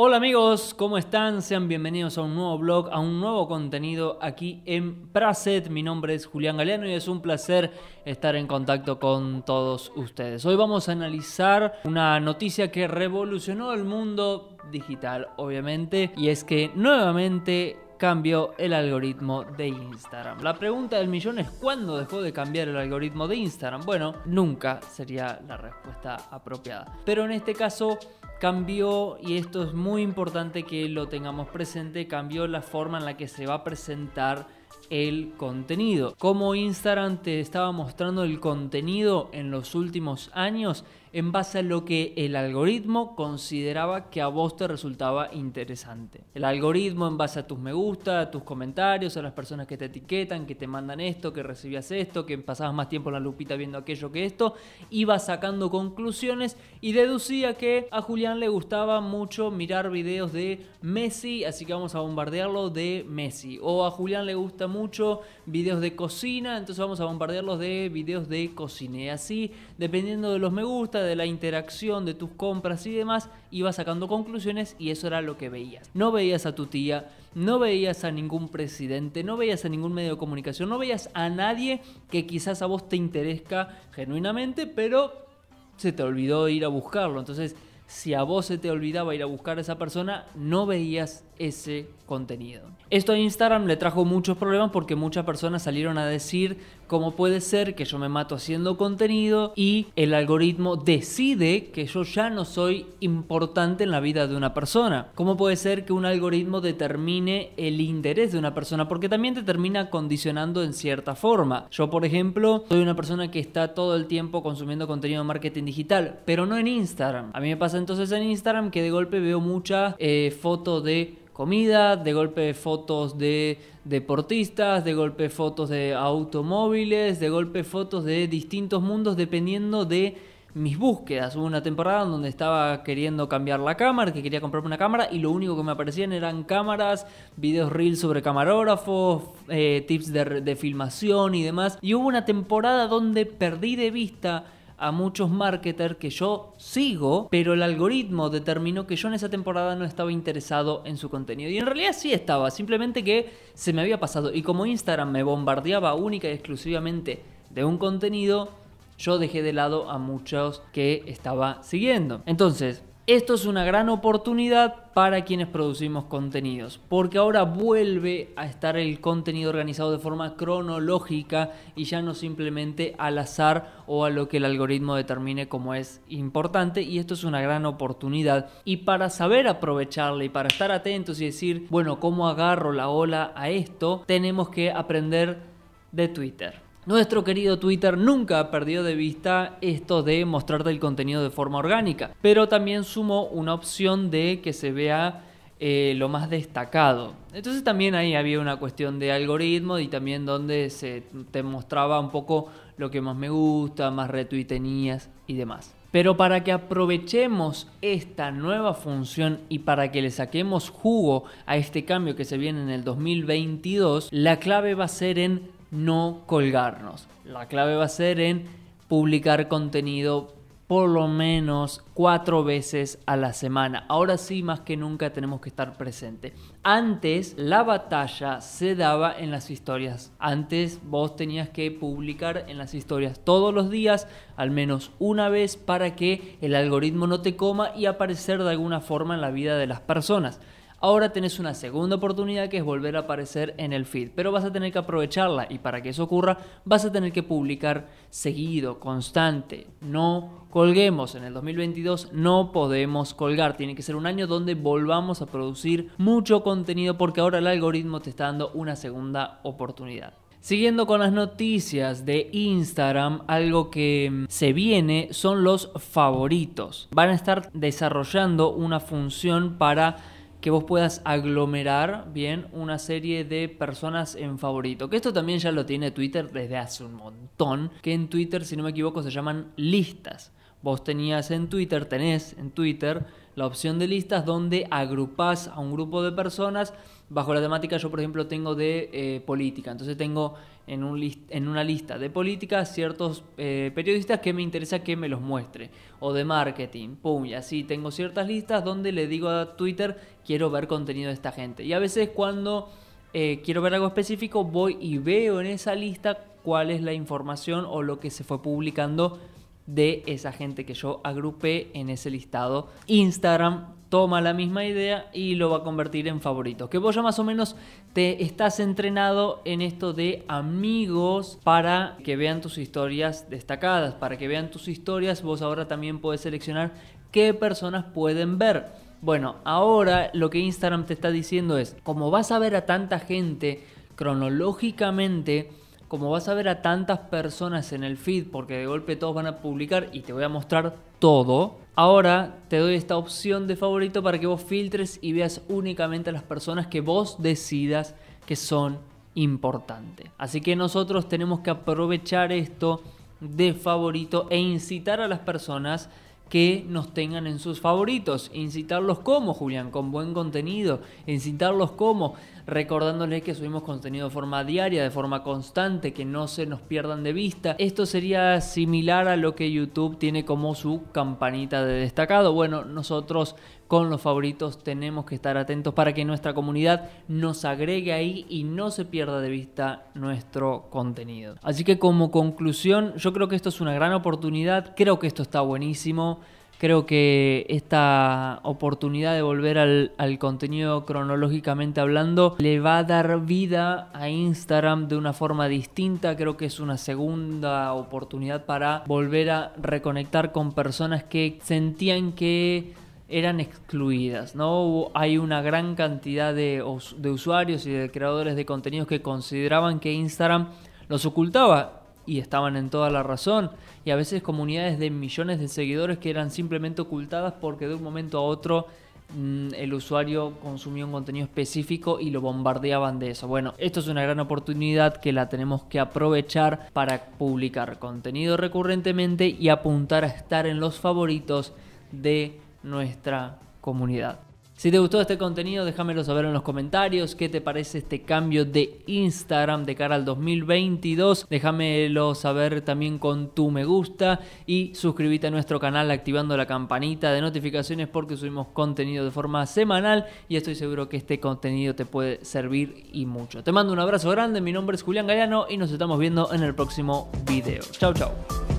Hola amigos, ¿cómo están? Sean bienvenidos a un nuevo blog, a un nuevo contenido aquí en Praset. Mi nombre es Julián Galeano y es un placer estar en contacto con todos ustedes. Hoy vamos a analizar una noticia que revolucionó el mundo digital, obviamente, y es que nuevamente cambió el algoritmo de Instagram. La pregunta del millón es ¿cuándo dejó de cambiar el algoritmo de Instagram? Bueno, nunca sería la respuesta apropiada. Pero en este caso cambió, y esto es muy importante que lo tengamos presente, cambió la forma en la que se va a presentar el contenido. Como Instagram te estaba mostrando el contenido en los últimos años, en base a lo que el algoritmo consideraba que a vos te resultaba interesante. El algoritmo en base a tus me gusta, a tus comentarios, a las personas que te etiquetan, que te mandan esto, que recibías esto, que pasabas más tiempo en la lupita viendo aquello que esto, iba sacando conclusiones y deducía que a Julián le gustaba mucho mirar videos de Messi, así que vamos a bombardearlo de Messi. O a Julián le gusta mucho videos de cocina, entonces vamos a bombardearlos de videos de cocina. Y así, dependiendo de los me gusta, de la interacción, de tus compras y demás, ibas sacando conclusiones y eso era lo que veías. No veías a tu tía, no veías a ningún presidente, no veías a ningún medio de comunicación, no veías a nadie que quizás a vos te interesa genuinamente, pero se te olvidó ir a buscarlo. Entonces, si a vos se te olvidaba ir a buscar a esa persona, no veías ese contenido. Esto a Instagram le trajo muchos problemas porque muchas personas salieron a decir cómo puede ser que yo me mato haciendo contenido y el algoritmo decide que yo ya no soy importante en la vida de una persona. ¿Cómo puede ser que un algoritmo determine el interés de una persona? Porque también te termina condicionando en cierta forma. Yo, por ejemplo, soy una persona que está todo el tiempo consumiendo contenido de marketing digital, pero no en Instagram. A mí me pasa entonces en Instagram que de golpe veo muchas eh, fotos de comida, de golpe fotos de deportistas, de golpe fotos de automóviles, de golpe fotos de distintos mundos dependiendo de mis búsquedas. Hubo una temporada donde estaba queriendo cambiar la cámara, que quería comprarme una cámara y lo único que me aparecían eran cámaras, videos reels sobre camarógrafos, eh, tips de filmación y demás. Y hubo una temporada donde perdí de vista a muchos marketers que yo sigo, pero el algoritmo determinó que yo en esa temporada no estaba interesado en su contenido. Y en realidad sí estaba, simplemente que se me había pasado. Y como Instagram me bombardeaba única y exclusivamente de un contenido, yo dejé de lado a muchos que estaba siguiendo. Entonces, esto es una gran oportunidad para quienes producimos contenidos, porque ahora vuelve a estar el contenido organizado de forma cronológica y ya no simplemente al azar o a lo que el algoritmo determine como es importante y esto es una gran oportunidad y para saber aprovecharla y para estar atentos y decir, bueno, ¿cómo agarro la ola a esto? Tenemos que aprender de Twitter. Nuestro querido Twitter nunca perdió de vista esto de mostrarte el contenido de forma orgánica, pero también sumó una opción de que se vea eh, lo más destacado. Entonces también ahí había una cuestión de algoritmo y también donde se te mostraba un poco lo que más me gusta, más retuitenías y demás. Pero para que aprovechemos esta nueva función y para que le saquemos jugo a este cambio que se viene en el 2022, la clave va a ser en no colgarnos. La clave va a ser en publicar contenido por lo menos cuatro veces a la semana. Ahora sí, más que nunca tenemos que estar presentes. Antes la batalla se daba en las historias. Antes vos tenías que publicar en las historias todos los días, al menos una vez, para que el algoritmo no te coma y aparecer de alguna forma en la vida de las personas. Ahora tenés una segunda oportunidad que es volver a aparecer en el feed, pero vas a tener que aprovecharla y para que eso ocurra vas a tener que publicar seguido, constante. No colguemos en el 2022, no podemos colgar. Tiene que ser un año donde volvamos a producir mucho contenido porque ahora el algoritmo te está dando una segunda oportunidad. Siguiendo con las noticias de Instagram, algo que se viene son los favoritos. Van a estar desarrollando una función para que vos puedas aglomerar bien una serie de personas en favorito. Que esto también ya lo tiene Twitter desde hace un montón. Que en Twitter, si no me equivoco, se llaman listas. Vos tenías en Twitter, tenés en Twitter la opción de listas donde agrupas a un grupo de personas bajo la temática. Yo, por ejemplo, tengo de eh, política. Entonces tengo en, un en una lista de política ciertos eh, periodistas que me interesa que me los muestre. O de marketing, pum, y así tengo ciertas listas donde le digo a Twitter, quiero ver contenido de esta gente. Y a veces cuando eh, quiero ver algo específico, voy y veo en esa lista cuál es la información o lo que se fue publicando de esa gente que yo agrupé en ese listado. Instagram toma la misma idea y lo va a convertir en favoritos. Que vos ya más o menos te estás entrenado en esto de amigos para que vean tus historias destacadas, para que vean tus historias, vos ahora también puedes seleccionar qué personas pueden ver. Bueno, ahora lo que Instagram te está diciendo es, como vas a ver a tanta gente cronológicamente, como vas a ver a tantas personas en el feed, porque de golpe todos van a publicar y te voy a mostrar todo, ahora te doy esta opción de favorito para que vos filtres y veas únicamente a las personas que vos decidas que son importantes. Así que nosotros tenemos que aprovechar esto de favorito e incitar a las personas que nos tengan en sus favoritos. Incitarlos como, Julián, con buen contenido. Incitarlos como, recordándoles que subimos contenido de forma diaria, de forma constante, que no se nos pierdan de vista. Esto sería similar a lo que YouTube tiene como su campanita de destacado. Bueno, nosotros con los favoritos tenemos que estar atentos para que nuestra comunidad nos agregue ahí y no se pierda de vista nuestro contenido. Así que como conclusión, yo creo que esto es una gran oportunidad, creo que esto está buenísimo. Creo que esta oportunidad de volver al, contenido cronológicamente hablando le va a dar vida a Instagram de una forma distinta. Creo que es una segunda oportunidad para volver a reconectar con personas que sentían que eran excluidas. ¿no? Hay una gran cantidad de, de usuarios y de creadores de contenidos que consideraban que Instagram los ocultaba y estaban en toda la razón. Y a veces comunidades de millones de seguidores que eran simplemente ocultadas porque de un momento a otro mm, el usuario consumió un contenido específico y lo bombardeaban de eso. Bueno, esto es una gran oportunidad que la tenemos que aprovechar para publicar contenido recurrentemente y apuntar a estar en los favoritos de nuestra comunidad. Si te gustó este contenido, déjamelo saber en los comentarios. ¿Qué te parece este cambio de Instagram de cara al 2022? Déjamelo saber también con tu me gusta y suscríbete a nuestro canal activando la campanita de notificaciones porque subimos contenido de forma semanal y estoy seguro que este contenido te puede servir y mucho. Te mando un abrazo grande, mi nombre es Julián Galeano y nos estamos viendo en el próximo video. Chao, chao.